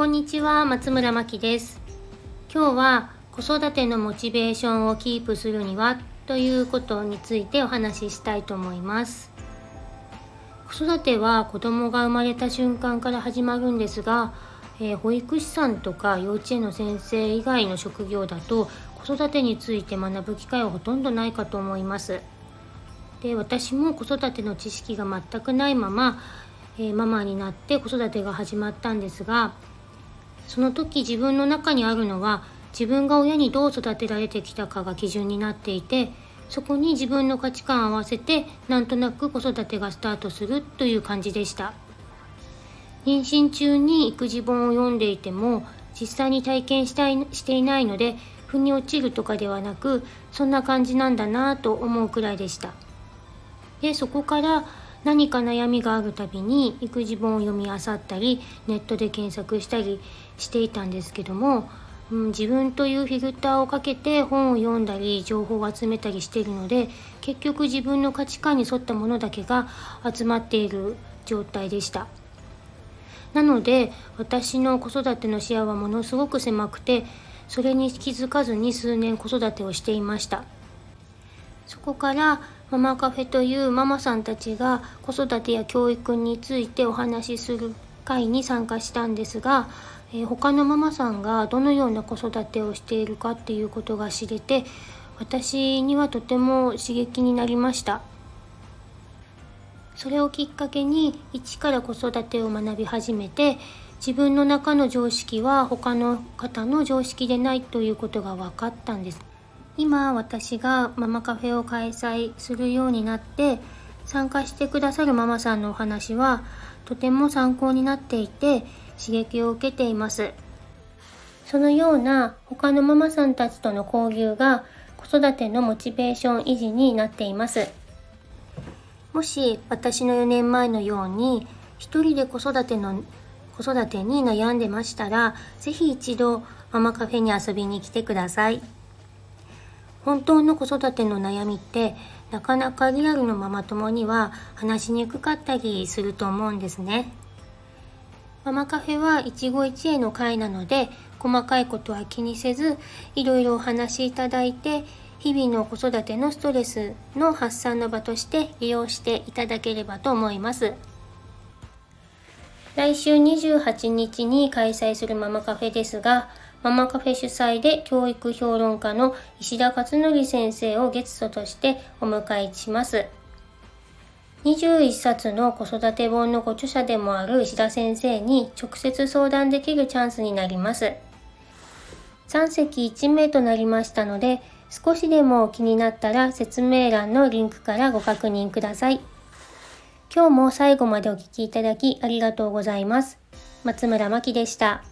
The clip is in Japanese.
こんにちは松村真希です。今日は子育てのモチベーションをキープするにはということについてお話ししたいと思います。子育ては子供が生まれた瞬間から始まるんですが、えー、保育士さんとか幼稚園の先生以外の職業だと子育てについて学ぶ機会はほとんどないかと思います。で私も子育ての知識が全くないままえー、ママになって子育てが始まったんですがその時自分の中にあるのは自分が親にどう育てられてきたかが基準になっていてそこに自分の価値観を合わせてなんとなく子育てがスタートするという感じでした。妊娠中に育児本を読んでいても実際に体験したいしていないので腑に落ちるとかではなくそんな感じなんだなと思うくらいでした。でそこから何か悩みがあるたびに育児本を読み漁ったりネットで検索したりしていたんですけども、うん、自分というフィルターをかけて本を読んだり情報を集めたりしているので結局自分の価値観に沿ったものだけが集まっている状態でした。なので私の子育ての視野はものすごく狭くてそれに気づかずに数年子育てをしていましたそこからママカフェというママさんたちが子育てや教育についてお話しする会に参加したんですが、えー、他のママさんがどのような子育てをしているかっていうことが知れて私にはとても刺激になりました。それをきっかけに一から子育てを学び始めて自分の中の常識は他の方の常識でないということが分かったんです。今私がママカフェを開催するようになって参加してくださるママさんのお話はとても参考になっていて刺激を受けていますそのような他のママさんたちとの交流が子育てのモチベーション維持になっていますもし私の4年前のように一人で子育ての子育てに悩んでましたら是非一度ママカフェに遊びに来てください。本当の子育ての悩みってなかなかリアルのママ友には話しにくかったりすると思うんですね。ママカフェは一期一会の会なので細かいことは気にせずいろいろお話しいただいて日々の子育てのストレスの発散の場として利用していただければと思います。来週28日に開催するママカフェですがママカフェ主催で教育評論家の石田勝則先生をゲストとしてお迎えします。21冊の子育て本のご著者でもある石田先生に直接相談できるチャンスになります。3席1名となりましたので、少しでも気になったら説明欄のリンクからご確認ください。今日も最後までお聴きいただきありがとうございます。松村真希でした。